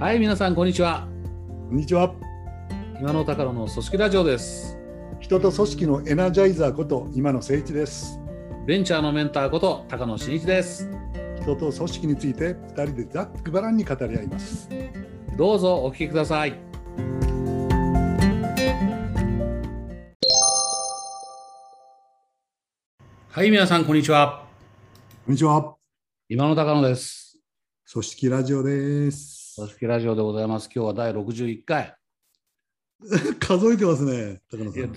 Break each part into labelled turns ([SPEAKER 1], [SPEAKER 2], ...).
[SPEAKER 1] はい、皆さん、こんにちは。
[SPEAKER 2] こんにちは。
[SPEAKER 1] 今の高野の組織ラジオです。
[SPEAKER 2] 人と組織のエナジャイザーこと今野誠一です。
[SPEAKER 1] ベンチャーのメンターこと高野真一です。
[SPEAKER 2] 人と組織について二人でざっくばらんに語り合います。
[SPEAKER 1] どうぞお聞きください。はい、皆さん、こんにちは。
[SPEAKER 2] こんにちは。
[SPEAKER 1] 今の高野です。
[SPEAKER 2] 組織ラジオです。
[SPEAKER 1] 組織ラジオでございます。今日は第61回。
[SPEAKER 2] 数えてますね、高野さん。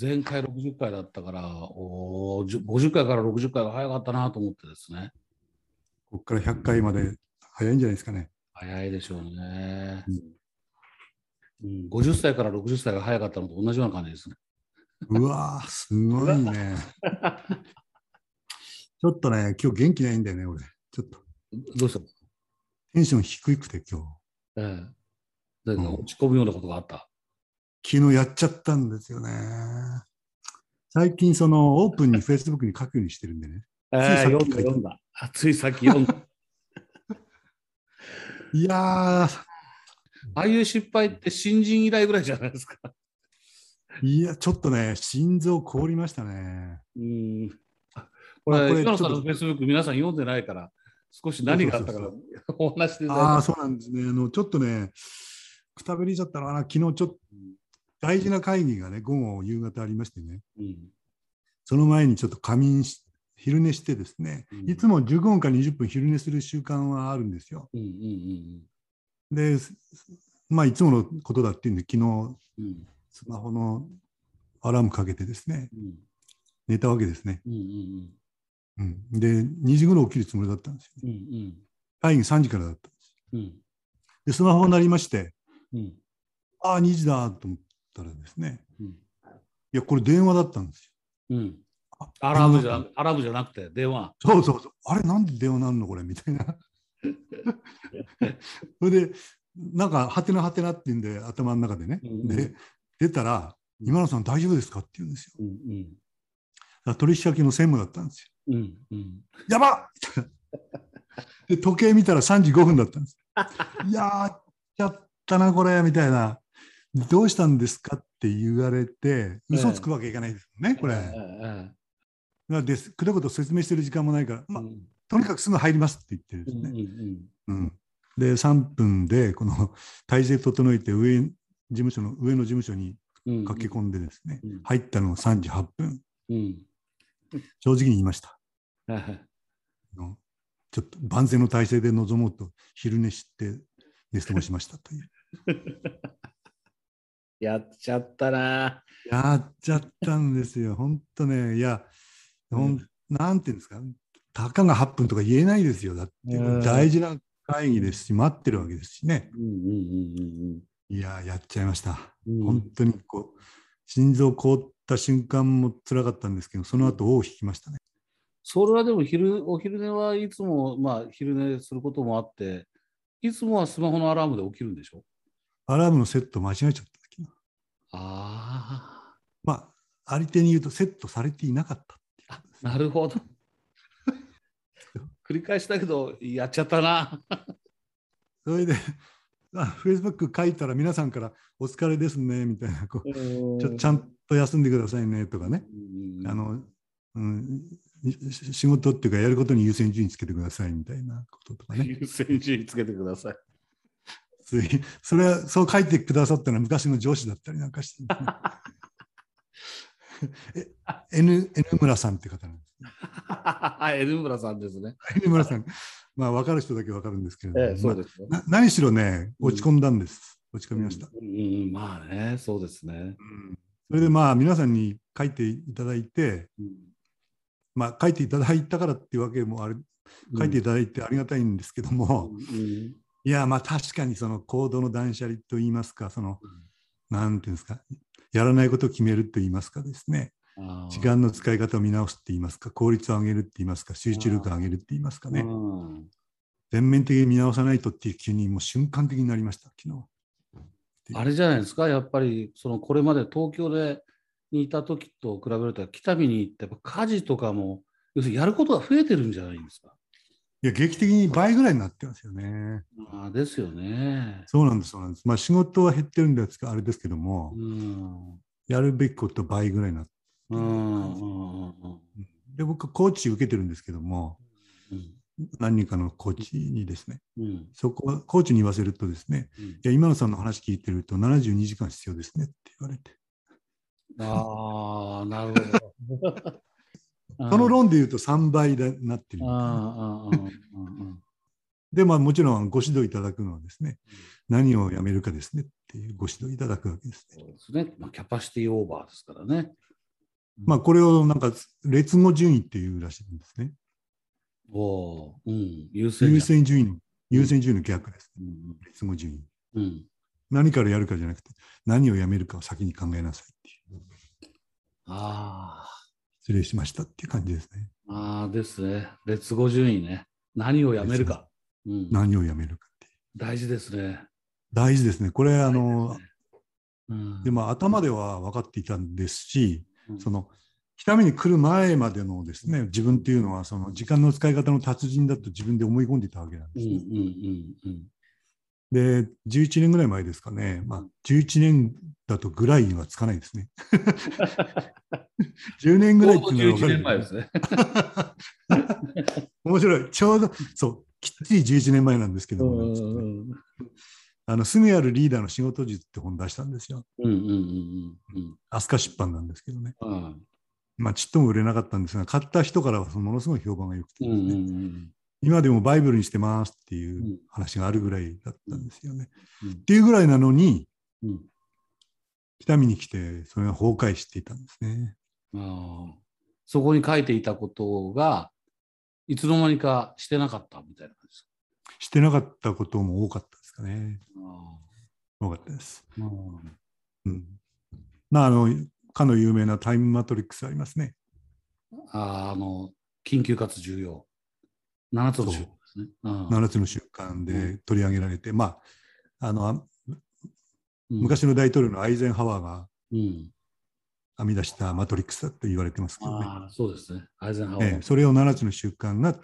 [SPEAKER 1] 前回60回だったから、おーじゅ50回から60回が早かったなと思ってですね。
[SPEAKER 2] ここから100回まで早いんじゃないですかね。
[SPEAKER 1] 早いでしょうね。
[SPEAKER 2] うん
[SPEAKER 1] うん、50歳から60歳が早かったのと同じような感じですね。
[SPEAKER 2] うわー、すごいね。ちょっとね、今日元気ないんだよね、俺。ちょっと
[SPEAKER 1] どうした？
[SPEAKER 2] テンション低くて今日。
[SPEAKER 1] ええ。
[SPEAKER 2] ん
[SPEAKER 1] 落ち込むようなことがあった。
[SPEAKER 2] 昨日やっちゃったんですよね。最近そのオープンに Facebook に書くようにしてるんでね。
[SPEAKER 1] え
[SPEAKER 2] ついさっき
[SPEAKER 1] 読んだ、読んだ。あついさっき読んだ。
[SPEAKER 2] いやー、
[SPEAKER 1] ああいう失敗って新人以来ぐらいじゃないですか。
[SPEAKER 2] いや、ちょっとね、心臓凍りましたね。
[SPEAKER 1] うん。これ、今野さんの
[SPEAKER 2] ちょっ
[SPEAKER 1] Facebook 皆さん読んでないから、少し何があったかお話し
[SPEAKER 2] ああ。そうなんですね。あの、ちょっとね、くたびれちゃったのかな。昨日ちょっと大事な会議がね、午後、夕方ありましてね、
[SPEAKER 1] うん
[SPEAKER 2] その前にちょっと仮眠し、昼寝してですね、
[SPEAKER 1] うん
[SPEAKER 2] いつも15分か20分昼寝する習慣はあるんですよ。
[SPEAKER 1] うんうん
[SPEAKER 2] で、すまあ、いつものことだっていうんで、昨日、
[SPEAKER 1] うんうん
[SPEAKER 2] スマホのアラームかけてですね、
[SPEAKER 1] うん
[SPEAKER 2] 寝たわけですね。
[SPEAKER 1] うんうん
[SPEAKER 2] うん、で、2時頃起きるつもりだったんですよ。
[SPEAKER 1] うんうん
[SPEAKER 2] 会議3時からだったんです。
[SPEAKER 1] うん
[SPEAKER 2] で、スマホ鳴りまして、
[SPEAKER 1] うん
[SPEAKER 2] ああ、2時だと思ったらですね、
[SPEAKER 1] うん
[SPEAKER 2] いや、これ電話だったんです
[SPEAKER 1] うんアラームじゃアラームじゃなくて電話。
[SPEAKER 2] たそうそうそう。あれ、なんで電話なんのこれみたいな。それで、なんか、はてなはてなって言うんで、頭の中でね。
[SPEAKER 1] うんうん
[SPEAKER 2] で、出たら、今野さん大丈夫ですかって言うんですよ。
[SPEAKER 1] うんうん
[SPEAKER 2] 取引先の専務だったんですよ。
[SPEAKER 1] うんうん
[SPEAKER 2] やばっ で、時計見たら3時5分だったんです。いやー、やっちゃったな、これ、みたいな。どうしたんですかって言われて、嘘つくわけいかないですもんね、これ。なので、くどこと説明してる時間もないから、まあ、とにかくすぐ入りますって言ってです
[SPEAKER 1] うんうん
[SPEAKER 2] ね。うんで、3分で、この体制整えて、上、事務所の、上の事務所に
[SPEAKER 1] うん
[SPEAKER 2] 駆け込んでですね、
[SPEAKER 1] うん
[SPEAKER 2] 入ったのが3時8分。
[SPEAKER 1] うん
[SPEAKER 2] 正直に言いました。ちょっと万全の体制で臨もうと、昼寝して寝過ごしましたという。
[SPEAKER 1] やっちゃったな。
[SPEAKER 2] やっちゃったんですよ。本当ね、いや、ほんなんていうんですか、たかが8分とか言えないですよ。だって
[SPEAKER 1] うん
[SPEAKER 2] 大事な会議ですし、待ってるわけですしね。
[SPEAKER 1] うんうんうん
[SPEAKER 2] いや、やっちゃいました。
[SPEAKER 1] うんうん
[SPEAKER 2] 本当にこう、心臓凍った瞬間も辛かったんですけど、その後尾を引きましたね。
[SPEAKER 1] それはでも昼、お昼寝はいつも、まあ、昼寝することもあって、いつもはスマホのアラームで起きるんでしょ？
[SPEAKER 2] アラームのセット間違えちゃった時の。
[SPEAKER 1] あ
[SPEAKER 2] まあ、あり手に言うとセットされていなかったって。
[SPEAKER 1] なるほど。繰り返したけど、やっちゃったな。
[SPEAKER 2] それで、あ Facebook 書いたら皆さんからお疲れですねみたいなこうちょちゃんと休んでくださいねとかね、あの、うん、し仕事っていうかやることに優先順位つけてくださいみたいなこととかね。
[SPEAKER 1] 優先順位つけてください。
[SPEAKER 2] それはそう書いてくださったのは昔の上司だったりなんかして、え N, N 村さんって方なんですね。
[SPEAKER 1] エルムラさんですね。
[SPEAKER 2] N 村さん、まあ分かる人だけ分かるんですけれども、
[SPEAKER 1] ええ、そうですね。
[SPEAKER 2] まあな何しろね、落ち込んだんです。落ち込みました。
[SPEAKER 1] うんうんうん、まあね、そうですね。
[SPEAKER 2] うんそれでまあ皆さんに書いていただいて、
[SPEAKER 1] うん。
[SPEAKER 2] まあ書いていただいたからっていうわけもある、書いていただいてありがたいんですけども、
[SPEAKER 1] うん
[SPEAKER 2] いやまあ確かにその行動の断捨離といいますか、その、なんていうんですか、やらないことを決めると言いますかですね、時間の使い方を見直すって言いますか、効率を上げるって言いますか、集中力を上げるって言いますかね、
[SPEAKER 1] うん。
[SPEAKER 2] 全面的に見直さないとっていう気にもう瞬間的になりました、昨日。
[SPEAKER 1] あれじゃないですか、やっぱりそのこれまで東京でにいた時と比べると、北見に行って、家事とかも、要するにやることが増えてるんじゃないんですか？
[SPEAKER 2] いや、劇的に倍ぐらいになってますよね。
[SPEAKER 1] ああですよね。
[SPEAKER 2] そうなんです、そうなんです。まあ仕事は減ってるんですが、あれですけども、
[SPEAKER 1] うん。
[SPEAKER 2] やるべきこと倍ぐらいになって。
[SPEAKER 1] うんうん
[SPEAKER 2] で、僕、コーチ受けてるんですけども、
[SPEAKER 1] うん
[SPEAKER 2] 何人かのコーチにですね、
[SPEAKER 1] うん
[SPEAKER 2] そこは、コーチに言わせるとですね、
[SPEAKER 1] うん
[SPEAKER 2] いや、今野さんの話聞いてると72時間必要ですねって言われて。
[SPEAKER 1] ああ、なるほど。
[SPEAKER 2] その論で言うと3倍になってる。で、まあもちろんご指導いただくのはですね、何をやめるかですねっていうご指導いただくわけですね。
[SPEAKER 1] そうですね。まあ、キャパシティオーバーですからね。
[SPEAKER 2] まあこれをなんか列語順位っていうらしいんですね。
[SPEAKER 1] おお、うん、優先
[SPEAKER 2] 順位の、優先順位の逆です。
[SPEAKER 1] うん
[SPEAKER 2] 列語順位。
[SPEAKER 1] うんうん。
[SPEAKER 2] 何からやるかじゃなくて、何をやめるかを先に考えなさいっていう。
[SPEAKER 1] あ
[SPEAKER 2] 失礼しましたっていう感じですね。
[SPEAKER 1] あ、ああですね。列語順位ね。何をやめるか。うん、
[SPEAKER 2] 何をやめるかって。
[SPEAKER 1] 大事ですね。
[SPEAKER 2] 大事ですね。これ、あの、
[SPEAKER 1] うん、
[SPEAKER 2] でも頭では分かっていたんですし、
[SPEAKER 1] うん
[SPEAKER 2] その北見に来る前までのですね、自分っていうのは、その時間の使い方の達人だと自分で思い込んでいたわけなん
[SPEAKER 1] うんう
[SPEAKER 2] ですね。
[SPEAKER 1] んうん
[SPEAKER 2] で、11年ぐらい前ですかね、まあ、11年だとぐらいにはつかないですね。10年
[SPEAKER 1] うん。
[SPEAKER 2] ぐらいっ
[SPEAKER 1] ちょうど11
[SPEAKER 2] ていうのは分かる
[SPEAKER 1] ですね。
[SPEAKER 2] 面白い。ちょうど、そう、きっちり11年前なんですけど
[SPEAKER 1] う
[SPEAKER 2] も、
[SPEAKER 1] ん
[SPEAKER 2] あの、すぐやるリーダーの仕事術って本出したんですよ。
[SPEAKER 1] うんうんうん
[SPEAKER 2] 飛鳥出版なんですけどね。
[SPEAKER 1] うんうん
[SPEAKER 2] まあ、ちっとも売れなかったんですが、買った人からはものすごい評判が良くてね、
[SPEAKER 1] うんうん
[SPEAKER 2] 今でもバイブルにしてますっていううん話があるぐらいだったんですよね。
[SPEAKER 1] うん
[SPEAKER 2] っていうぐらいなのに、
[SPEAKER 1] うん
[SPEAKER 2] 北見に来て、それが崩壊していたんですね。
[SPEAKER 1] ああそこに書いていたことがいつの間にかしてなかったみたいな感じです
[SPEAKER 2] してなかったことも多かったですかね。
[SPEAKER 1] か。
[SPEAKER 2] 多かったです。うん。まあ、あの、かの有名なタイムマトリックスありますね。
[SPEAKER 1] ああの緊急かつ重要。7つの週ですね。うん
[SPEAKER 2] 7つの習慣で取り上げられて、まあ、あの、昔の大統領のアイゼンハワーが
[SPEAKER 1] うん、
[SPEAKER 2] 編み出したマトリックスだと言われてますけどね。
[SPEAKER 1] ああそうですね。アイゼンハワー。
[SPEAKER 2] ええそれを7つの習慣が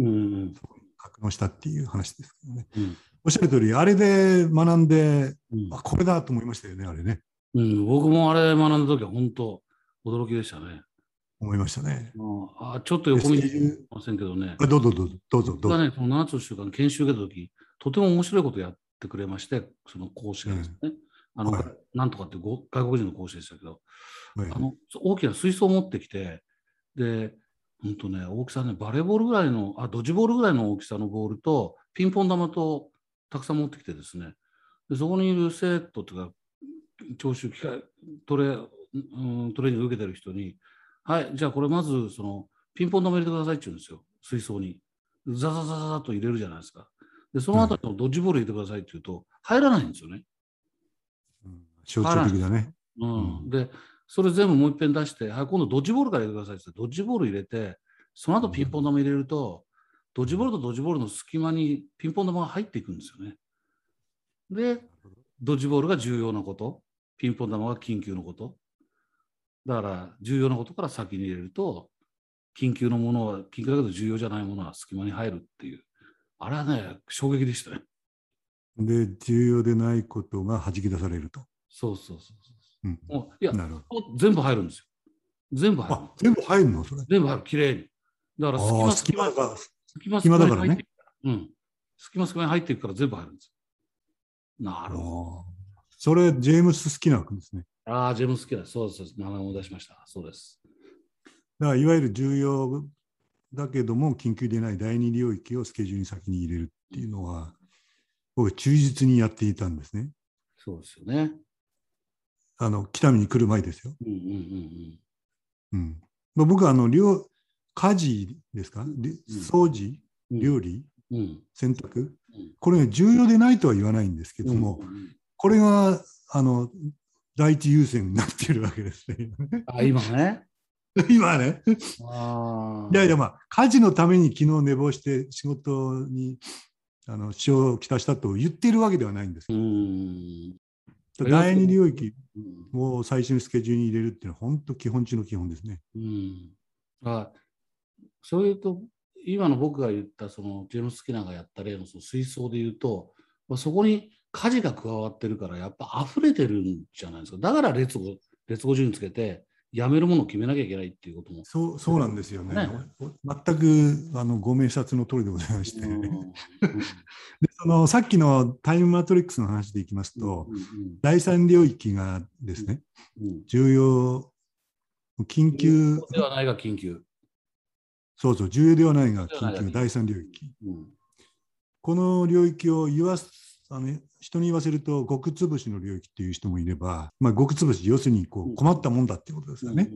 [SPEAKER 1] うんうん
[SPEAKER 2] 格納したっていう話ですけどね。
[SPEAKER 1] うん
[SPEAKER 2] おっしゃる通り、あれで学んで、
[SPEAKER 1] うん
[SPEAKER 2] あ、これだと思いましたよね、あれね。
[SPEAKER 1] うん、僕もあれ学んだ時は本当驚きでしたね。
[SPEAKER 2] 思いましたね。
[SPEAKER 1] うんあちょっと横見て
[SPEAKER 2] スケジュール
[SPEAKER 1] ませんけどね。
[SPEAKER 2] あどうぞどうぞ、どうぞ、どうぞ。
[SPEAKER 1] 僕がね、その7つの習慣の研修受けた時とても面白いことやってくれまして、その講師がですね。あの、
[SPEAKER 2] はい
[SPEAKER 1] なんとかってご外国人の講師でしたけど、
[SPEAKER 2] はい
[SPEAKER 1] あの大きな水槽を持ってきて、で、本当ね、大きさね、バレーボールぐらいの、あ、ドッジボールぐらいの大きさのボールと、ピンポン玉とたくさん持ってきてですね、でそこにいる生徒というか、聴衆機械トレ、うん、トレーニング受けてる人に、はい、じゃあこれまず、その、ピンポン玉入れてくださいって言うんですよ、水槽に。ザザザザザと入れるじゃないですか。で、その後にドッジボール入れてくださいって言うと、入らないんですよね。
[SPEAKER 2] うん象徴的だね。
[SPEAKER 1] うん
[SPEAKER 2] うん
[SPEAKER 1] で、それ全部もう一遍出して、はい、今度ドッジボールから入れてくださいってドッジボール入れて、その後ピンポン玉入れると、ドッジボールとドッジボールの隙間にピンポン玉が入っていくんですよね。で、ドッジボールが重要なこと、ピンポン玉が緊急のこと。だから、重要なことから先に入れると、緊急のものは、緊急だけど重要じゃないものは隙間に入るっていう。あれはね、衝撃でしたね。
[SPEAKER 2] で、重要でないことが弾き出されると。
[SPEAKER 1] そうそうそうそう。
[SPEAKER 2] うん
[SPEAKER 1] もういや、
[SPEAKER 2] なるほど。
[SPEAKER 1] 全部入るんですよ。全部入る
[SPEAKER 2] あ。、全部入るの？それ。
[SPEAKER 1] 全部入る、きれいに。だから隙間
[SPEAKER 2] 隙間だから。
[SPEAKER 1] 隙間
[SPEAKER 2] 隙間だからね。
[SPEAKER 1] うん。隙間隙間に入っていくから全部入るんですよ。なるほど。
[SPEAKER 2] それ、ジェームス・スキナー君ですね。
[SPEAKER 1] ああ、ジェームス好きだ。そうですそうです。名前を出しました。そうです。
[SPEAKER 2] だからいわゆる重要だけども緊急でない第二領域をスケジュールに先に入れるっていうのは僕は忠実にやっていたんですね。
[SPEAKER 1] そうですよね。
[SPEAKER 2] あの北見に来る前ですよ。
[SPEAKER 1] うんうんうん
[SPEAKER 2] うんまあ、僕はあの料家事ですか？り
[SPEAKER 1] うん
[SPEAKER 2] 掃除
[SPEAKER 1] うん。
[SPEAKER 2] 料理
[SPEAKER 1] うん。うん。
[SPEAKER 2] 洗濯
[SPEAKER 1] うん
[SPEAKER 2] これが重要でないとは言わないんですけども、
[SPEAKER 1] うんうん
[SPEAKER 2] これがあの第一優先になっているわけですね。
[SPEAKER 1] あ、今ね。
[SPEAKER 2] 今ね。いやいや、まあ、家事のために昨日寝坊して仕事にあの支障をきたしたと言っているわけではないんです
[SPEAKER 1] う。ん。
[SPEAKER 2] 第二領域
[SPEAKER 1] うん
[SPEAKER 2] を最初にスケジュールに入れるっていうのは本当基本中の基本ですね。
[SPEAKER 1] うん。あそういうと、今の僕が言ったそのジェームス・スキナーがやった例のその水槽で言うと、まあ、そこに火事が加わってるからやっぱ溢れてるんじゃないですか。だから列語列語順つけてやめるものを決めなきゃいけないっていうことも。
[SPEAKER 2] そうそうなんですよね。ね。全くあのご明察の通りでございまして、でそのさっきのタイムマトリックスの話でいきますと、うんうんうん、第三領域がですね、うん、重要緊急。
[SPEAKER 1] ではないが緊急。
[SPEAKER 2] そうそう重要ではないが緊急。第三領域、うん、この領域を言わすあの人に言わせると極潰しの領域っていう人もいれば、まあ、極潰し要するにこう困ったもんだってことですよね。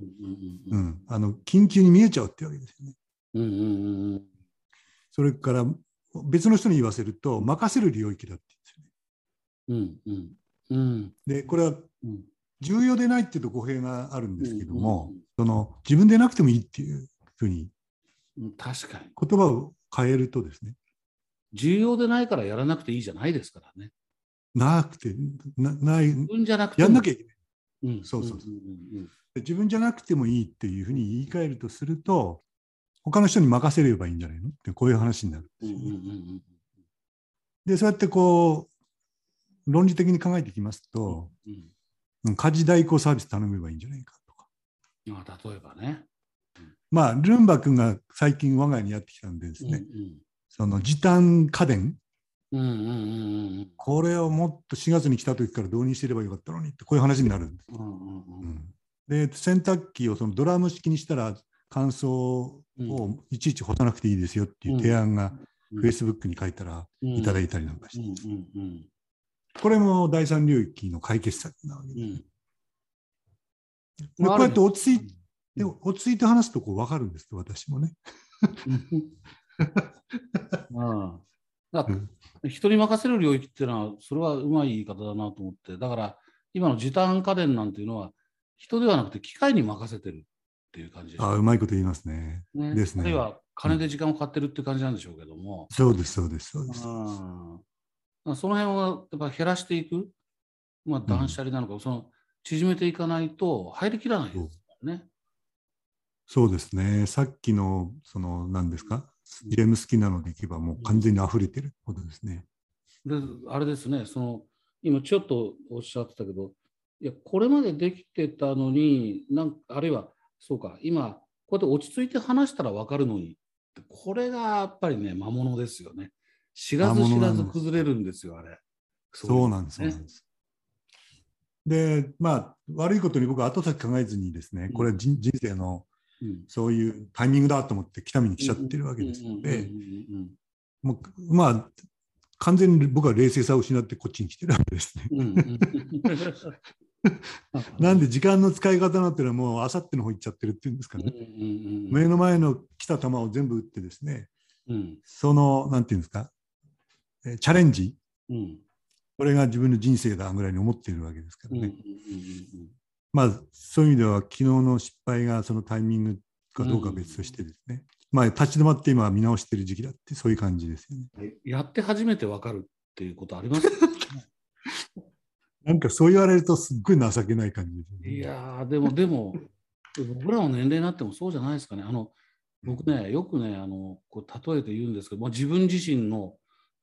[SPEAKER 2] あの緊急に見えちゃうってわけですよね。うんうんうん、それから別の人に言わせると任せる領域だって言うんですよね。うんうん。うん、でこれは重要でないっていうと語弊があるんですけども、その自分でなくてもいいっていうふうに
[SPEAKER 1] 確かに。
[SPEAKER 2] 言葉を変えるとですね
[SPEAKER 1] 重要でないからやらなくていいじゃないですからね。
[SPEAKER 2] なくて、なない。
[SPEAKER 1] 自分じゃなくて
[SPEAKER 2] やんなきゃいけない。うん、そうそうそう。自分じゃなくてもいいっていうふうに言い換えるとすると、他の人に任せればいいんじゃないの？ってこういう話になるんですよ、ね。で、そうやってこう、論理的に考えていきますと、うん、家事代行サービス頼めばいいんじゃないかとか。
[SPEAKER 1] まあ、例えばね。
[SPEAKER 2] まあ、ルンバ君が最近我が家にやってきたんでですね、うんうんその時短家電、うんうんうんうん、これをもっと4月に来た時から導入してればよかったのにってこういう話になるんです。うんうんうん、で洗濯機をそのドラム式にしたら乾燥をいちいち干さなくていいですよっていう提案がフェイスブックに書いたらいただいたりなんかして、これも第三領域の解決策なわけで。す。うん。こうやって落ち着いて、落ち着いて話すとこう分かるんです私もね。
[SPEAKER 1] うんだ人に任せる領域っていうのは、それはうまい言い方だなと思って、だから今の時短家電なんていうのは、人ではなくて機械に任せてるっていう感じ
[SPEAKER 2] です、あうまいこと言いますね。
[SPEAKER 1] ね
[SPEAKER 2] ですね。
[SPEAKER 1] あるいは金で時間を買ってるっていう感じなんでしょうけども。
[SPEAKER 2] そうです、そうです、そうです。そ
[SPEAKER 1] の辺はやっぱ減らしていく、まあ、断捨離なのか、うん、その縮めていかないと入りきらないですね。
[SPEAKER 2] そうですね。さっきの、その、何ですか、ジェームス・キナのでいけばもう完全に溢れてることですね。
[SPEAKER 1] であれですねその今ちょっとおっしゃってたけどいやこれまでできてたのになんあるいはそうか今こうやって落ち着いて話したら分かるのにこれがやっぱりね魔物ですよね。知らず知らず崩れるんですよあれ。
[SPEAKER 2] そうなんです、そうなんです。でまあ悪いことに僕は後先考えずにですねこれは人生のそういうタイミングだと思って北見に来ちゃってるわけですので、もうまあ完全に僕は冷静さを失ってこっちに来てるわけですね。なんで時間の使い方なんていうのはもうあさっての方行っちゃってるっていうんですかね。目の前の来た球を全部打ってですね、うん、そのなんていうんですか、えチャレンジ、うん、これが自分の人生だぐらいに思っているわけですからね。まあ、そういう意味では昨日の失敗がそのタイミングかどうかは別としてですね、うん、まあ、立ち止まって今見直している時期だってそういう感じですよね。
[SPEAKER 1] やって初めて分かるっていうことあります？
[SPEAKER 2] なんかそう言われるとすっごい情けない感じです
[SPEAKER 1] ね。いやでもでも僕らの年齢になってもそうじゃないですかね。あの僕ねよくねあのこう例えて言うんですけど、まあ、自分自身の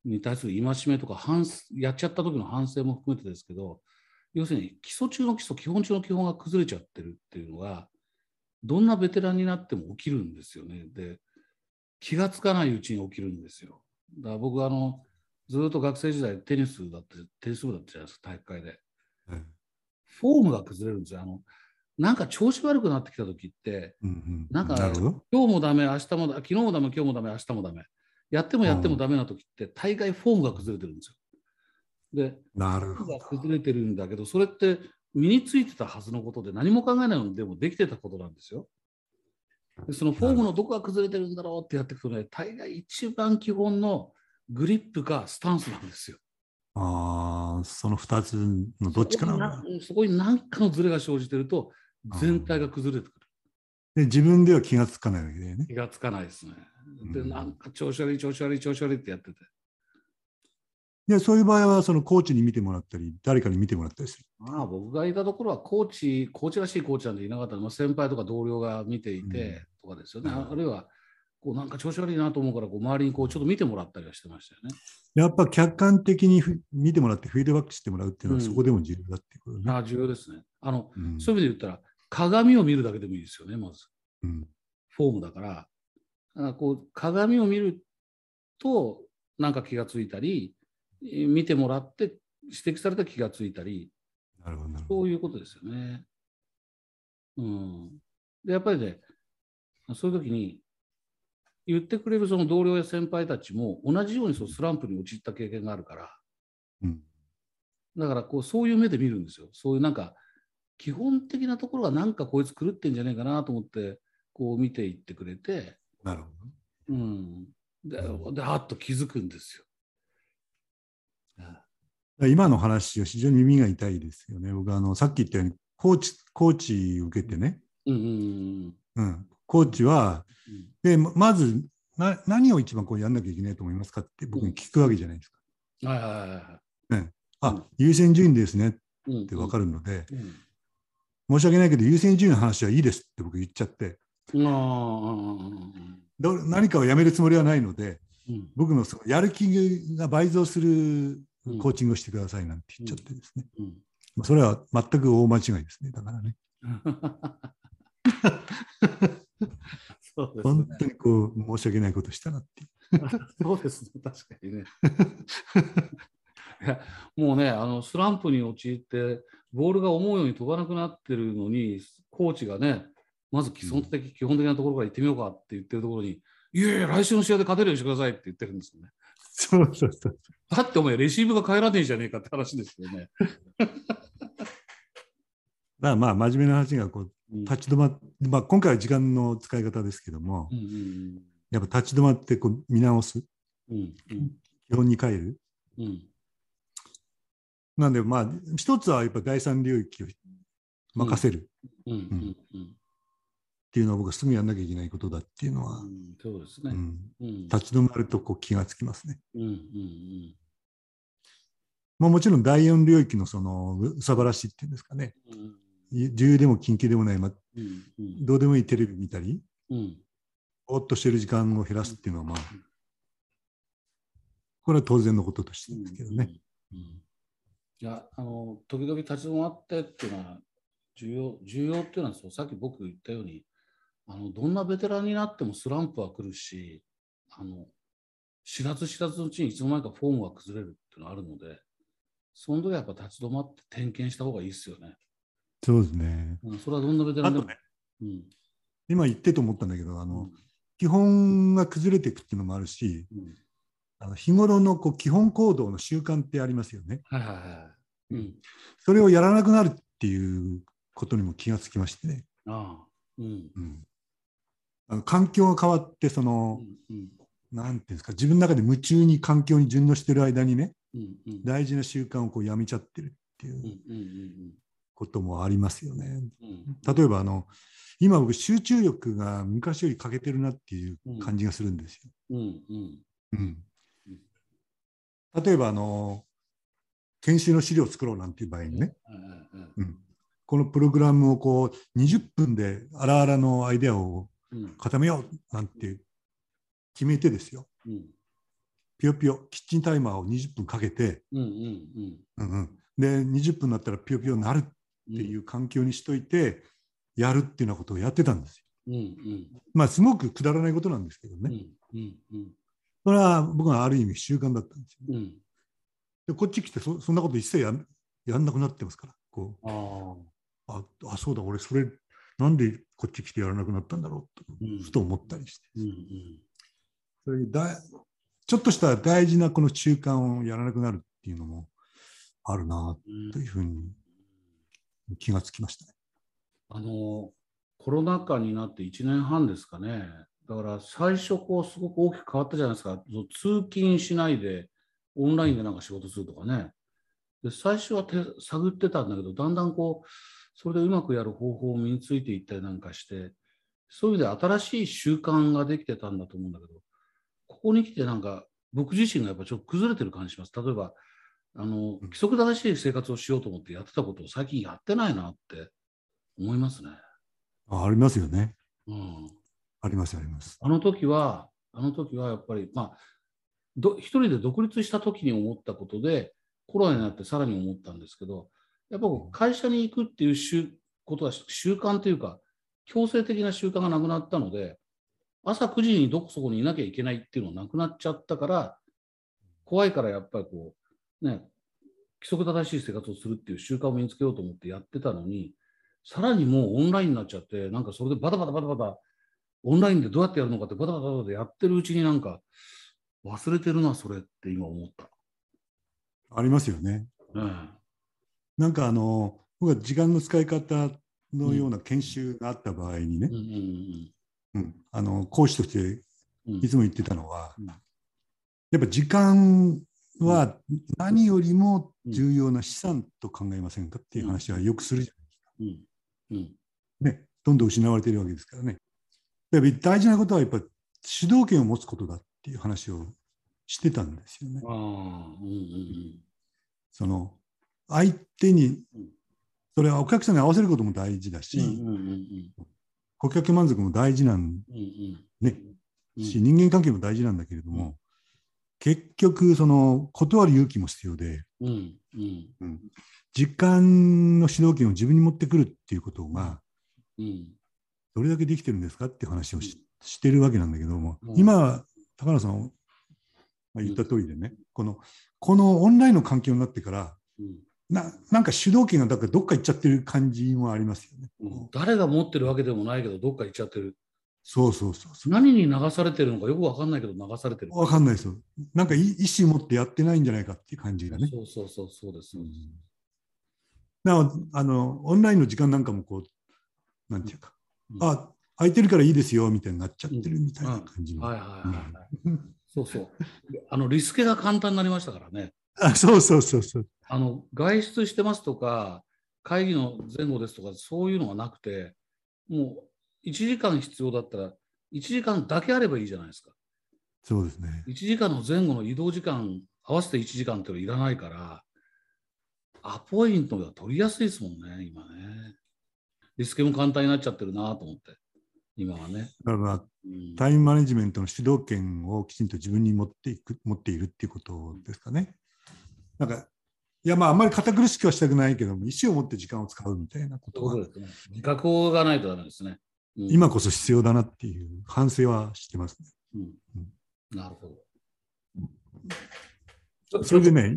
[SPEAKER 1] に対する戒めとか反やっちゃった時の反省も含めてですけど要するに基礎中の基礎基本中の基本が崩れちゃってるっていうのがどんなベテランになっても起きるんですよね。で気がつかないうちに起きるんですよ。だから僕あのずっと学生時代テニスだってテニス部だったじゃないですか体育会で、うん、フォームが崩れるんですよ。あのなんか調子悪くなってきた時って、うんうん、なんか今日もダメ明日も昨日もダメ今日もダメ明日もダメやってもやってもダメな時って大概フォームが崩れてるんですよ。で、
[SPEAKER 2] なるほ
[SPEAKER 1] ど。崩れてるんだけど、それって身についてたはずのことで何も考えないのでもできてたことなんですよ。でそのフォームのどこが崩れてるんだろうってやっていくとね、大概一番基本のグリップかスタンスなんですよ。
[SPEAKER 2] ああ、その2つのどっちかな
[SPEAKER 1] そこに何かのズレが生じてると、全体が崩れてくる。
[SPEAKER 2] で自分では気がつかないわけだよね。
[SPEAKER 1] 気がつかないですね。で、なんか調子悪い、調子悪い、調子悪いってやってて。
[SPEAKER 2] でそういう場合はそのコーチに見てもらったり誰かに見てもらったりする。
[SPEAKER 1] まあ、僕がいたところはコーチコーチらしいコーチなんていなかったの、まあ、先輩とか同僚が見ていてとかですよね、うん、あるいはこうなんか調子悪いなと思うからこう周りにこうちょっと見てもらったりはしてましたよね。
[SPEAKER 2] やっぱ客観的に見てもらってフィードバックしてもらうっていうのはそこでも重要だっていうことね。
[SPEAKER 1] あ重要ですね。あの、うん、そういう意味で言ったら鏡を見るだけでもいいですよね、まず。うん、フォームだから。だからこう鏡を見るとなんか気がついたり、見てもらって指摘された気がついたり、
[SPEAKER 2] なるほど
[SPEAKER 1] そういうことですよね。うん。で、やっぱりね、そういう時に言ってくれるその同僚や先輩たちも同じようにそのスランプに陥った経験があるから、うん、だからこうそういう目で見るんですよ。そういうなんか基本的なところがなんかこいつ狂ってんじゃねえかなと思ってこう見ていってくれて、
[SPEAKER 2] なるほ
[SPEAKER 1] ど。うん。で、であっと気づくんですよ。
[SPEAKER 2] 今の話は非常に耳が痛いですよね。僕あのさっき言ったようにコーチコーチ受けてね、うんうんうん、コーチは、でまずな何を一番こうやんなきゃいけないと思いますかって僕に聞くわけじゃないですか。はいはいはいね、あ、優先順位ですねって分かるので、申し訳ないけど優先順位の話はいいですって僕言っちゃって、何かをやめるつもりはないので、僕のそのやる気が倍増するコーチングをしてくださいなんて言っちゃってですね。それは全く大間違いですね、だからね。そうですね、本当にこう申し訳ないことしたなって
[SPEAKER 1] そうですね、確かにね。いやもうね、あのスランプに陥って、ボールが思うように飛ばなくなってるのに、コーチがね、まず基本的、うん、基本的なところから行ってみようかって言ってるところに、いやいや、来週の試合で勝てるようにしてくださいって言ってるんですよね。
[SPEAKER 2] そうそうそう。
[SPEAKER 1] だってお前、レシーブが変えられねえじゃねえかって話ですよね。
[SPEAKER 2] まあまあ、真面目な話がこう立ち止まって、まあ、今回は時間の使い方ですけども、うんうん、やっぱ立ち止まってこう見直す、うんうん、基本に帰る。うん、なんでまあ一つはやっぱ第三領域を任せる。っていうのは僕はすぐやんなきゃいけないことだっていうのは、うん、
[SPEAKER 1] そうですね、
[SPEAKER 2] 立ち止まるとこう気がつきますね。うんうんうん。まあ、もちろん第四領域のそのうさばらしっていうんですかね、うん。重要でも緊急でもない、まあ、うんうん、どうでもいいテレビ見たり、うん、ぼーっとしてる時間を減らすっていうのは、まあ、これは当然のこととしてですけどね。うんうん。うん、い
[SPEAKER 1] や、あの、時々立ち止まってっていうのは、重要、重要っていうのは、さっき僕言ったように、あの、どんなベテランになってもスランプは来るし、あの、知らず知らずのうちにいつの間にかフォームが崩れるっていうのがあるので、その時はやっぱ立ち止まって点検した方がいいですよね。
[SPEAKER 2] そうですね。
[SPEAKER 1] うん、それはどんなベテランでも。ね、
[SPEAKER 2] うん、今言ってと思ったんだけど、あの、うん、基本が崩れていくっていうのもあるし、うん、あの日頃のこう基本行動の習慣ってありますよね。はいはいはい。うん、それをやらなくなるっていうことにも気がつきましてね。ああうんうん、あの環境が変わってその、うんうん、なんていうんですか自分の中で夢中に環境に順応してる間にね、うんうん、大事な習慣をこうやめちゃってるっていう。うんうんうん。うんこともありますよね。例えばあの今僕集中力が昔より欠けてるなっていう感じがするんですよ。うんうん、例えばあの研修の資料を作ろうなんていう場合にね、うん、このプログラムをこう20分であらあらのアイデアを固めようなんて決めてですよ。ぴよぴよキッチンタイマーを20分かけて、で20分になったらぴよぴよなるっていう環境にしといてやるっていうようなことをやってたんですよ。うんうん、まあすごくくだらないことなんですけどね。うんうんうん、それは僕はある意味習慣だったんですよ、ね。うん、でこっち来てそそんなこと一切ややんなくなってますから。こうああそうだ俺それなんでこっち来てやらなくなったんだろうと、うん、ふと思ったりして。それだちょっとした大事なこの習慣をやらなくなるっていうのもあるなというふうに気がつきましたね。
[SPEAKER 1] あのコロナ禍になって1年半ですかね。だから最初こうすごく大きく変わったじゃないですか。通勤しないでオンラインでなんか仕事するとかね。で最初は手探ってたんだけど、だんだんこう、それでうまくやる方法を身についていったりなんかして、そういう意味で新しい習慣ができてたんだと思うんだけど、ここに来てなんか僕自身がやっぱちょっと崩れてる感じします。例えば、あの規則正しい生活をしようと思ってやってたことを最近やってないなって思いますね。
[SPEAKER 2] あありますよね。
[SPEAKER 1] うん、
[SPEAKER 2] ありますあります。
[SPEAKER 1] あの時は、あの時はやっぱり、まあ、ど一人で独立した時に思ったことで、コロナになってさらに思ったんですけど、やっぱ会社に行くっていう習ことは習慣というか、強制的な習慣がなくなったので、朝9時にどこそこにいなきゃいけないっていうのがなくなっちゃったから、怖いからやっぱりこう、ね、規則正しい生活をするっていう習慣を身につけようと思ってやってたのに、さらにもうオンラインになっちゃって、なんかそれでバタバタバタバタ、オンラインでどうやってやるのかってバタバタバタやってるうちになんか忘れてるな、それって今思った。
[SPEAKER 2] ありますよね。
[SPEAKER 1] うん
[SPEAKER 2] なんかあの僕は時間の使い方のような研修があった場合にね
[SPEAKER 1] うん、うん
[SPEAKER 2] うんあの講師として
[SPEAKER 1] うん。
[SPEAKER 2] いつも言ってたのは、
[SPEAKER 1] うん。
[SPEAKER 2] やっぱ時間は何よりも重要な資産と考えませんかっていう話はよくするじゃ
[SPEAKER 1] うん。うん。
[SPEAKER 2] ないね。どんどん失われているわけですからね。やっぱり大事なことはやっぱ主導権を持つことだっていう話をしてたんですよね。
[SPEAKER 1] ああ、うんうん。
[SPEAKER 2] その相手に
[SPEAKER 1] うん。
[SPEAKER 2] それはお客さんに合わせることも大事だし、顧客満足も大事なんね。
[SPEAKER 1] うん。
[SPEAKER 2] し、人間関係も大事なんだけれども、結局その断る勇気も必要で、
[SPEAKER 1] うんうん。
[SPEAKER 2] 時間の主導権を自分に持ってくるっていうことが
[SPEAKER 1] うん。
[SPEAKER 2] どれだけできてるんですかっていう話をし,、してるわけなんだけども、
[SPEAKER 1] うん。
[SPEAKER 2] 今高野さんが言った通りでね、このこのオンラインの環境になってから
[SPEAKER 1] うん
[SPEAKER 2] ななんか主導権がだからどっか行っちゃってる感じもありますよね。
[SPEAKER 1] うん誰が持ってるわけでもないけど、どっか行っちゃってる。
[SPEAKER 2] そうそうそうそう。
[SPEAKER 1] 何に流されてるのかよくわかんないけど流されてる。
[SPEAKER 2] わかんないですよ。なんかい意思持ってやってないんじゃないかっていう感じがね。
[SPEAKER 1] そうそうそうそうです。そうです
[SPEAKER 2] なおあのオンラインの時間なんかもこう、なんていうか、
[SPEAKER 1] うん
[SPEAKER 2] あ空いてるからいいですよみたいになっちゃってるみたいな感じの。
[SPEAKER 1] はいはいはいはい。そうそう。あのリスケが簡単になりましたからね。
[SPEAKER 2] あそうそうそうそう。
[SPEAKER 1] あの外出してますとか、会議の前後ですとか、そういうのがなくて、もう1時間必要だったら、1時間だけあればいいじゃないですか。
[SPEAKER 2] そうですね。
[SPEAKER 1] 1時間の前後の移動時間、合わせて1時間っていうのいらないから、アポイントが取りやすいですもんね、今ね。リスケも簡単になっちゃってるなと思って、今はね。
[SPEAKER 2] だから
[SPEAKER 1] うん
[SPEAKER 2] タイムマネジメントの主導権をきちんと自分に持っていく持っているっていうことですかね。なんかいやまああんまり堅苦しくはしたくないけども意思を持って時間を使うみたいなことが
[SPEAKER 1] そういうことですね。自覚がないとダメですね。うん
[SPEAKER 2] 今こそ必要だなっていう反省はしてますね。
[SPEAKER 1] うんなるほど。
[SPEAKER 2] それでねい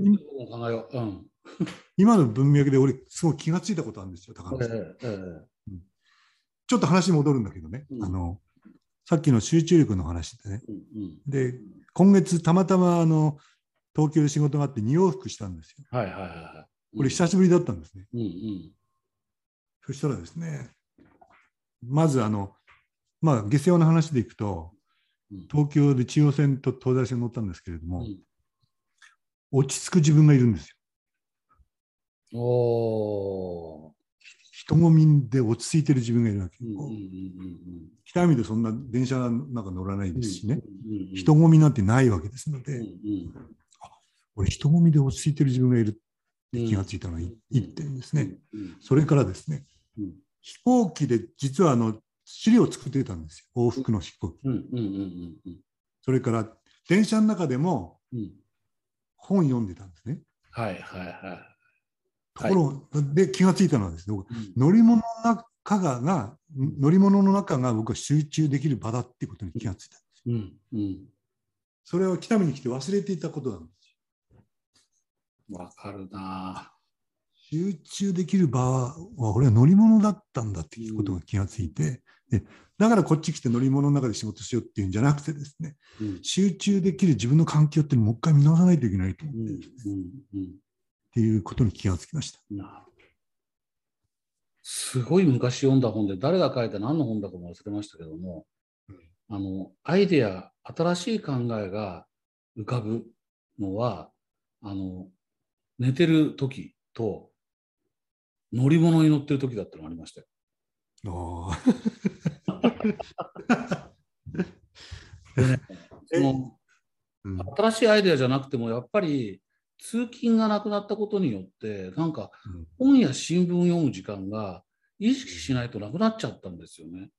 [SPEAKER 1] 考えよう。うん。
[SPEAKER 2] 今の文脈で俺すごい気がついたことあるんですよ高野さん。
[SPEAKER 1] ええええ
[SPEAKER 2] ちょっと話戻るんだけどね、
[SPEAKER 1] うん
[SPEAKER 2] あのさっきの集中力の話でね
[SPEAKER 1] うんうん
[SPEAKER 2] で今月たまたまあの東京で仕事があって2往復したんですよ。
[SPEAKER 1] はいはいはいはい。
[SPEAKER 2] これ久しぶりだったんですね。
[SPEAKER 1] うんうん
[SPEAKER 2] そしたらですね、まずあの、まあ、下世話の話でいくと、
[SPEAKER 1] うん
[SPEAKER 2] 東京で中央線と東西線乗ったんですけれども、
[SPEAKER 1] うん
[SPEAKER 2] 落ち着く自分がいるんですよ。
[SPEAKER 1] おー
[SPEAKER 2] 人混みで落ち着いてる自分がいるわけ。
[SPEAKER 1] うんうんうんうん
[SPEAKER 2] 北見でそんな電車なんか乗らないですしね、人混みなんてないわけですので、
[SPEAKER 1] うんうん
[SPEAKER 2] 俺人混みで落ち着いてる自分がいるって気がついたのが
[SPEAKER 1] うん
[SPEAKER 2] 一点ですね。
[SPEAKER 1] うん
[SPEAKER 2] それからですね、
[SPEAKER 1] うん
[SPEAKER 2] 飛行機で実はあの資料を作ってたんですよ。往復の飛行機。それから電車の中でも
[SPEAKER 1] うん
[SPEAKER 2] 本読んでたんですね。
[SPEAKER 1] はいはいはい。
[SPEAKER 2] ところ、で気がついたのはですね、乗り物の中がが乗り物の中が僕は集中できる場だっていうことに気がついたんです。
[SPEAKER 1] うんうん
[SPEAKER 2] それを北見に来て忘れていたことなんです
[SPEAKER 1] わかるな。
[SPEAKER 2] 集中できる場は俺は乗り物だったんだっていうことが気がついて、でだからこっち来て乗り物の中で仕事しようっていうんじゃなくてですね
[SPEAKER 1] うん。
[SPEAKER 2] 集中できる自分の環境っていうのをもう一回見直さないといけないと思
[SPEAKER 1] うん
[SPEAKER 2] って、っ
[SPEAKER 1] うんうん。
[SPEAKER 2] ていうことに気がつきました。
[SPEAKER 1] すごい昔読んだ本で誰が書いた何の本だかも忘れましたけども、あのアイデア新しい考えが浮かぶのはあの寝てる時と乗り物に乗ってる時だったのがありましたよ。
[SPEAKER 2] ああ
[SPEAKER 1] その
[SPEAKER 2] うん
[SPEAKER 1] 新しいアイデアじゃなくてもやっぱり通勤がなくなったことによってなんか
[SPEAKER 2] うん
[SPEAKER 1] 本や新聞読む時間が意識しないとなくなっちゃったんですよね。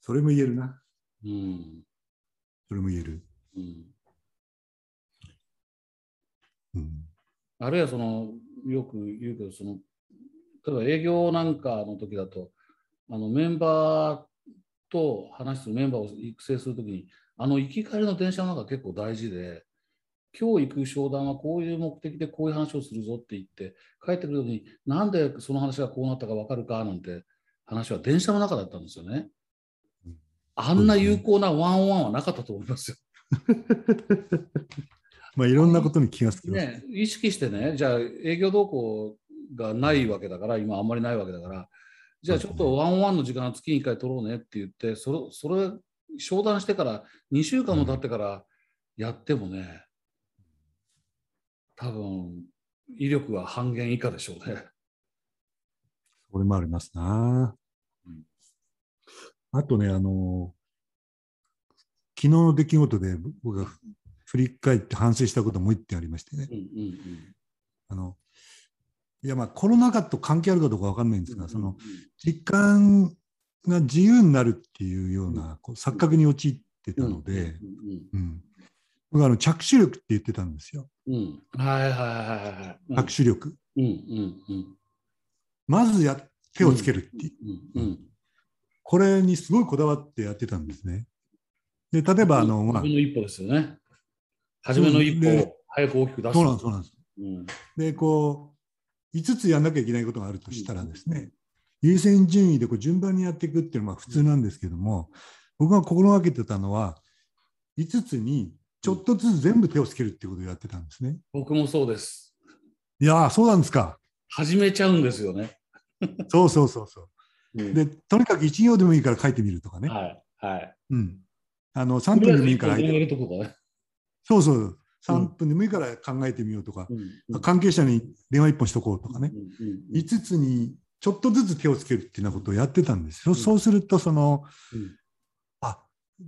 [SPEAKER 2] それも言えるな。
[SPEAKER 1] うん。
[SPEAKER 2] それも言える。
[SPEAKER 1] うん。
[SPEAKER 2] うん。
[SPEAKER 1] あるいはその、よく言うけど、その、例えば営業なんかの時だと、あのメンバーと話するメンバーを育成するときに、あの行き帰りの電車の中結構大事で、今日行く商談はこういう目的でこういう話をするぞって言って、帰ってくるときに、なんでその話がこうなったか分かるかなんて話は電車の中だったんですよね
[SPEAKER 2] うん。
[SPEAKER 1] あんな有効なワンオンワンはなかったと思いますよ。
[SPEAKER 2] まあいろんなことに気がつきます。
[SPEAKER 1] ね、意識してね、じゃあ営業動向がないわけだから、今あんまりないわけだから、じゃあちょっとワンオンワンの時間を月に1回取ろうねって言って、それ、それ、商談してから2週間も経ってからやってもね、多分威力は半減以下でしょうね。
[SPEAKER 2] これもありますな
[SPEAKER 1] うん。
[SPEAKER 2] あとね、あの、昨日の出来事で僕が振り返って反省したこともう一点ありましてね
[SPEAKER 1] う。んうん
[SPEAKER 2] あの、いやまあコロナ禍と関係あるかどうかわかんないんで
[SPEAKER 1] うん。
[SPEAKER 2] すが、その時間が自由になるっていうようなこう錯覚に陥ってたので、うん、僕はあの着手力って言ってたんですよ。
[SPEAKER 1] うんうんうん。はいはいはいはいはい。
[SPEAKER 2] 着手力。
[SPEAKER 1] うんうんうん
[SPEAKER 2] まずや手をつけるっていう。
[SPEAKER 1] うんうん。
[SPEAKER 2] これにすごいこだわってやってたんですね。で、例えば、あの、まあ
[SPEAKER 1] の一歩ですよね。初めの一歩を早く大きく出す。
[SPEAKER 2] そうなんです、そうなんです。
[SPEAKER 1] うん
[SPEAKER 2] で、こう、5つやんなきゃいけないことがあるとしたらですね、優先順位でこう順番にやっていくっていうのは普通なんですけども、僕が心がけてたのは、5つにちょっとずつ全部手をつけるっていうことをやってたんですね。
[SPEAKER 1] 僕もそうです。
[SPEAKER 2] いやー、そうなんですか。
[SPEAKER 1] 始めちゃうんですよね。
[SPEAKER 2] そうそうそうそう。
[SPEAKER 1] うん
[SPEAKER 2] で、とにかく1行でもいいから書いてみるとかね。
[SPEAKER 1] はいはい。
[SPEAKER 2] うん。あの、3分でもいいから
[SPEAKER 1] とりあえず一本止めるとこね。
[SPEAKER 2] そうそう。3分でもいいから考えてみようとか、
[SPEAKER 1] うん。
[SPEAKER 2] 関係者に電話一本しとこうとかね。
[SPEAKER 1] うん。うん。
[SPEAKER 2] 5つにちょっとずつ手をつけるっていうようなことをやってたんですよ。
[SPEAKER 1] うん。
[SPEAKER 2] そうすると、その、
[SPEAKER 1] うん。
[SPEAKER 2] あ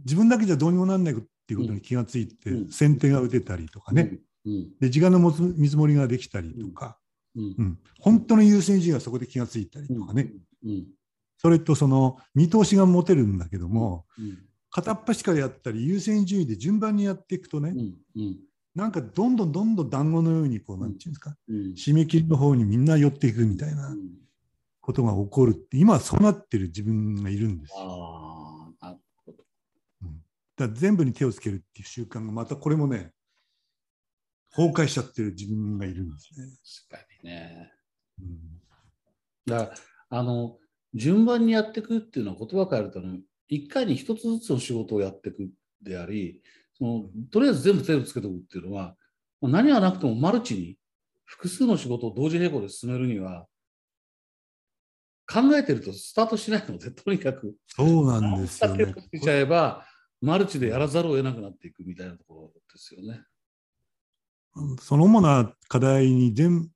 [SPEAKER 2] 自分だけじゃどうにもなんないっていうことに気がついて、
[SPEAKER 1] うん。
[SPEAKER 2] 先手が打てたりとかね、
[SPEAKER 1] うん。
[SPEAKER 2] で時間のもつ見積もりができたりとか、
[SPEAKER 1] うん。
[SPEAKER 2] うん。本当の優先順位がそこで気がついたりとかね、
[SPEAKER 1] うん。
[SPEAKER 2] それとその見通しが持てるんだけども、
[SPEAKER 1] うん
[SPEAKER 2] 片っ端からやったり優先順位で順番にやっていくとね、
[SPEAKER 1] うんうん
[SPEAKER 2] なんかどんどんどんどん団子のようにこう、なんていうんですか、
[SPEAKER 1] うん
[SPEAKER 2] 締め切りの方にみんな寄っていくみたいなことが起こるって、今はそうなってる自分がいるんですよ。
[SPEAKER 1] ああ、なるほど。
[SPEAKER 2] だ全部に手をつけるっていう習慣がまたこれもね、崩壊しちゃってる自分がいるんですね。
[SPEAKER 1] 確かにね。
[SPEAKER 2] うん
[SPEAKER 1] だから、あの、順番にやっていくっていうのは言葉変えるとね、一回に一つずつの仕事をやっていくであり、そのとりあえず全部手をつけておくっていうのは、まあ何がなくてもマルチに複数の仕事を同時並行で進めるには、考えてるとスタートしないので、とにかく、
[SPEAKER 2] そうなんですよね
[SPEAKER 1] けちゃえば、マルチでやらざるを得なくなっていくみたいなところですよね。
[SPEAKER 2] その主な課題に全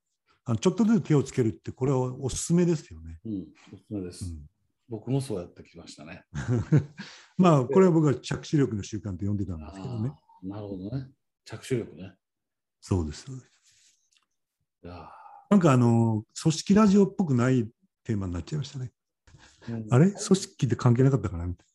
[SPEAKER 2] ちょっとずつ手をつけるって、これはおすすめですよね。
[SPEAKER 1] うん、おすすめです。
[SPEAKER 2] うん
[SPEAKER 1] 僕もそうやってきましたね。
[SPEAKER 2] まあ、これは僕は着手力の習慣と呼んでたんですけどね。
[SPEAKER 1] なるほどね。着手力ね。
[SPEAKER 2] そうです。そうですなんかあの、組織ラジオっぽくないテーマになっちゃいましたね。
[SPEAKER 1] ー
[SPEAKER 2] あれ？組織って関係なかったかな？みたい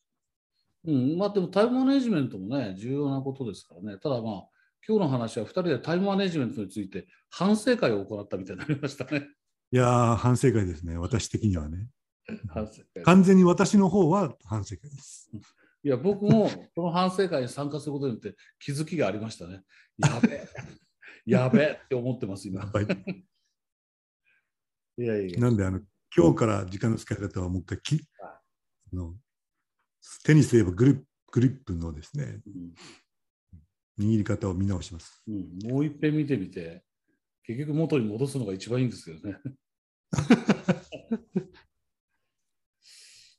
[SPEAKER 1] うん、まあでもタイムマネジメントもね、重要なことですからね。ただまあ、今日の話は2人でタイムマネジメントについて反省会を行ったみたいになりましたね。
[SPEAKER 2] な。いやー、反省会ですね。私的にはね。
[SPEAKER 1] 反省会
[SPEAKER 2] 完全に私の方は反省会です。
[SPEAKER 1] いや、僕もこの反省会に参加することによって気づきがありましたね。やべえ、やべえって思ってます、今。
[SPEAKER 2] はい
[SPEAKER 1] いやいや。
[SPEAKER 2] なんであの、今日から時間の使い方はもう一回きあのテニスで言えばグリップグリップのですね、
[SPEAKER 1] うん
[SPEAKER 2] 握り方を見直します。
[SPEAKER 1] うん、もう一遍見てみて、結局元に戻すのが一番いいんですけ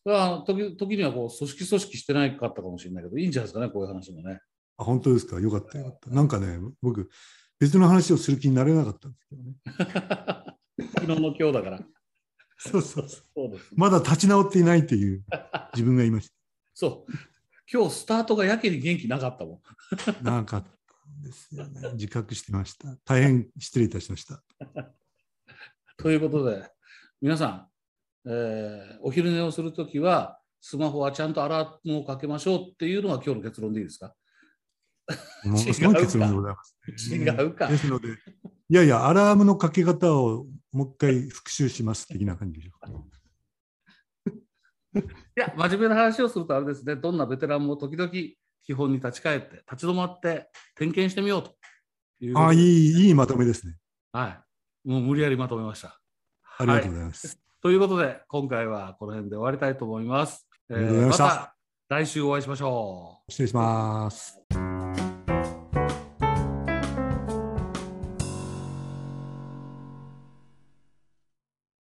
[SPEAKER 1] どね。あ時時にはこう組織組織してないかったかもしれないけど、いいんじゃないですかね、こういう話もね。
[SPEAKER 2] あ、本当ですか？よかったよかった。なんかね、僕、別の話をする気になれなかったんですけどね。
[SPEAKER 1] 昨日の今日だから。
[SPEAKER 2] そうそうそう。
[SPEAKER 1] そうです。
[SPEAKER 2] まだ立ち直っていないという自分がいまし
[SPEAKER 1] そう。今日スタートがやけに元気なかったもん。
[SPEAKER 2] た。なかったんですよね。自覚してました。大変失礼いたしました。
[SPEAKER 1] ということで、皆さん、えーお昼寝をするときは、スマホはちゃんとアラームをかけましょうっていうのが今日の結論でいいですか？
[SPEAKER 2] ものすごい結論でございます、
[SPEAKER 1] 違うか。
[SPEAKER 2] ですので、いやいや、アラームのかけ方をもう一回復習します的な感じでしょうか。
[SPEAKER 1] いや、真面目な話をするとあれですね、どんなベテランも時々基本に立ち返って、立ち止まって点検してみようという
[SPEAKER 2] ああ、
[SPEAKER 1] で
[SPEAKER 2] いい、いいまとめですね。
[SPEAKER 1] はい。もう無理やりまとめました。
[SPEAKER 2] ありがとうございます。
[SPEAKER 1] ということで、今回はこの辺で終わりたいと思います。え
[SPEAKER 2] ありがとうございました
[SPEAKER 1] また来週お会いしましょう。
[SPEAKER 2] 失礼します。